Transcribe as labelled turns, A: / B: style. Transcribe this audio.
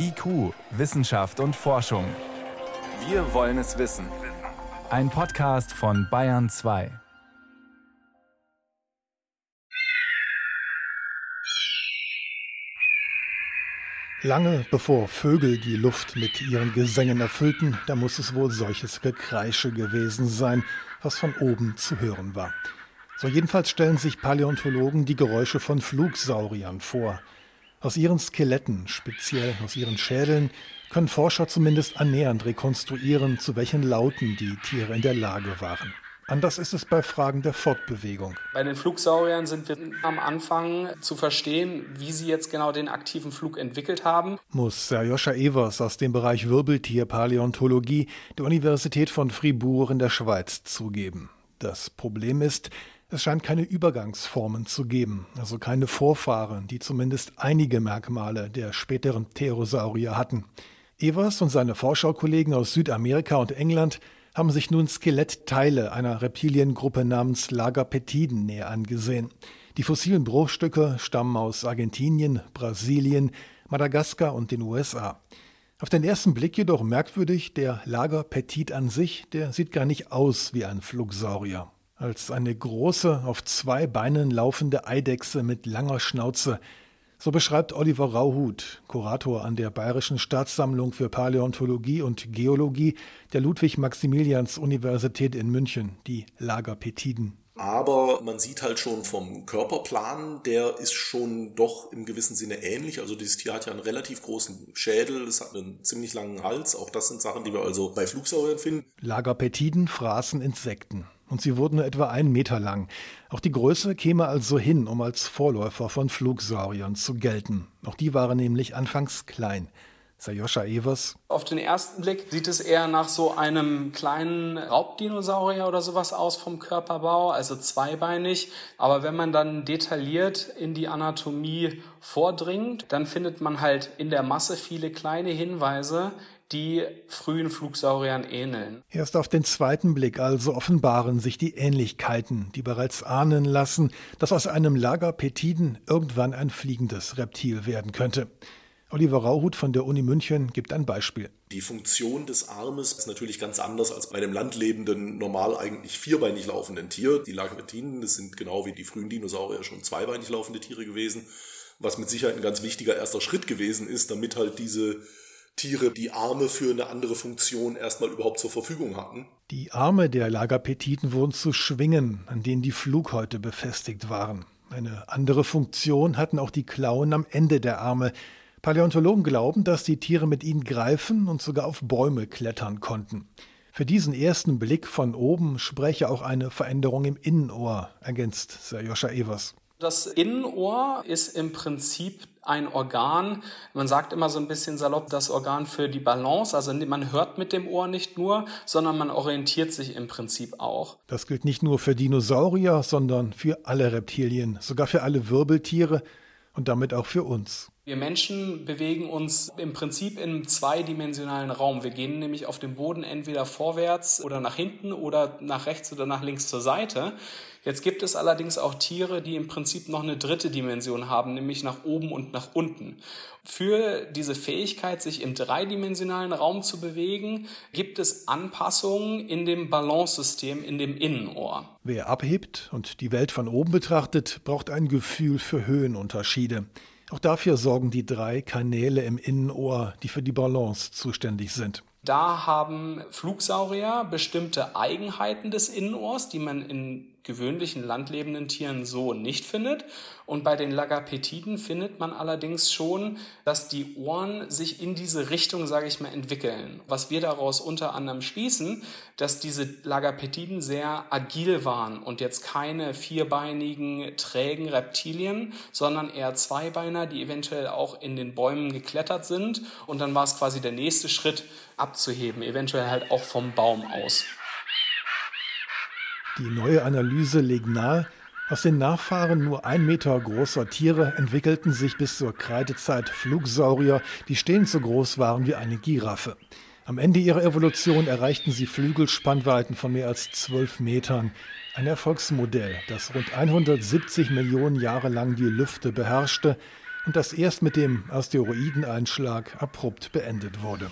A: IQ, Wissenschaft und Forschung. Wir wollen es wissen. Ein Podcast von Bayern 2.
B: Lange bevor Vögel die Luft mit ihren Gesängen erfüllten, da muss es wohl solches Gekreische gewesen sein, was von oben zu hören war. So jedenfalls stellen sich Paläontologen die Geräusche von Flugsauriern vor. Aus ihren Skeletten, speziell aus ihren Schädeln, können Forscher zumindest annähernd rekonstruieren, zu welchen Lauten die Tiere in der Lage waren. Anders ist es bei Fragen der Fortbewegung.
C: Bei den Flugsauriern sind wir am Anfang zu verstehen, wie sie jetzt genau den aktiven Flug entwickelt haben.
B: Muss Serjoscha Evers aus dem Bereich Wirbeltierpaläontologie der Universität von Fribourg in der Schweiz zugeben. Das Problem ist, es scheint keine Übergangsformen zu geben, also keine Vorfahren, die zumindest einige Merkmale der späteren Therosaurier hatten. Evers und seine Forscherkollegen aus Südamerika und England haben sich nun Skelettteile einer Reptiliengruppe namens Lagapetiden näher angesehen. Die fossilen Bruchstücke stammen aus Argentinien, Brasilien, Madagaskar und den USA. Auf den ersten Blick jedoch merkwürdig, der Lagerpetit an sich, der sieht gar nicht aus wie ein Flugsaurier als eine große, auf zwei Beinen laufende Eidechse mit langer Schnauze. So beschreibt Oliver Rauhut, Kurator an der Bayerischen Staatssammlung für Paläontologie und Geologie der Ludwig-Maximilians-Universität in München, die Lagerpetiden.
D: Aber man sieht halt schon vom Körperplan, der ist schon doch im gewissen Sinne ähnlich. Also dieses Tier hat ja einen relativ großen Schädel, es hat einen ziemlich langen Hals. Auch das sind Sachen, die wir also bei Flugsauriern finden.
B: Lagerpetiden fraßen Insekten und sie wurden nur etwa einen Meter lang. Auch die Größe käme also hin, um als Vorläufer von Flugsauriern zu gelten. Auch die waren nämlich anfangs klein. Sayosha Evers.
C: Auf den ersten Blick sieht es eher nach so einem kleinen Raubdinosaurier oder sowas aus vom Körperbau, also zweibeinig. Aber wenn man dann detailliert in die Anatomie vordringt, dann findet man halt in der Masse viele kleine Hinweise, die frühen Flugsauriern ähneln.
B: Erst auf den zweiten Blick also offenbaren sich die Ähnlichkeiten, die bereits ahnen lassen, dass aus einem Lagerpetiden irgendwann ein fliegendes Reptil werden könnte. Oliver Rauhut von der Uni München gibt ein Beispiel.
D: Die Funktion des Armes ist natürlich ganz anders als bei einem landlebenden, normal eigentlich vierbeinig laufenden Tier. Die Lagerpetiden, das sind genau wie die frühen Dinosaurier schon zweibeinig laufende Tiere gewesen, was mit Sicherheit ein ganz wichtiger erster Schritt gewesen ist, damit halt diese Tiere die Arme für eine andere Funktion erstmal überhaupt zur Verfügung hatten.
B: Die Arme der Lagerpetiten wurden zu Schwingen, an denen die Flughäute befestigt waren. Eine andere Funktion hatten auch die Klauen am Ende der Arme. Paläontologen glauben, dass die Tiere mit ihnen greifen und sogar auf Bäume klettern konnten. Für diesen ersten Blick von oben spreche auch eine Veränderung im Innenohr, ergänzt Serjoscha Evers.
C: Das Innenohr ist im Prinzip ein Organ, man sagt immer so ein bisschen salopp, das Organ für die Balance. Also man hört mit dem Ohr nicht nur, sondern man orientiert sich im Prinzip auch.
B: Das gilt nicht nur für Dinosaurier, sondern für alle Reptilien, sogar für alle Wirbeltiere und damit auch für uns.
C: Wir Menschen bewegen uns im Prinzip im zweidimensionalen Raum. Wir gehen nämlich auf dem Boden entweder vorwärts oder nach hinten oder nach rechts oder nach links zur Seite. Jetzt gibt es allerdings auch Tiere, die im Prinzip noch eine dritte Dimension haben, nämlich nach oben und nach unten. Für diese Fähigkeit, sich im dreidimensionalen Raum zu bewegen, gibt es Anpassungen in dem Balancesystem, in dem Innenohr.
B: Wer abhebt und die Welt von oben betrachtet, braucht ein Gefühl für Höhenunterschiede. Auch dafür sorgen die drei Kanäle im Innenohr, die für die Balance zuständig sind.
C: Da haben Flugsaurier bestimmte Eigenheiten des Innenohrs, die man in gewöhnlichen landlebenden Tieren so nicht findet. Und bei den Lagapetiden findet man allerdings schon, dass die Ohren sich in diese Richtung, sage ich mal, entwickeln. Was wir daraus unter anderem schließen, dass diese Lagapetiden sehr agil waren und jetzt keine vierbeinigen, trägen Reptilien, sondern eher Zweibeiner, die eventuell auch in den Bäumen geklettert sind. Und dann war es quasi der nächste Schritt, abzuheben, eventuell halt auch vom Baum aus.
B: Die neue Analyse legt nahe, aus den Nachfahren nur ein Meter großer Tiere entwickelten sich bis zur Kreidezeit Flugsaurier, die stehend so groß waren wie eine Giraffe. Am Ende ihrer Evolution erreichten sie Flügelspannweiten von mehr als zwölf Metern. Ein Erfolgsmodell, das rund 170 Millionen Jahre lang die Lüfte beherrschte und das erst mit dem Asteroideneinschlag abrupt beendet wurde.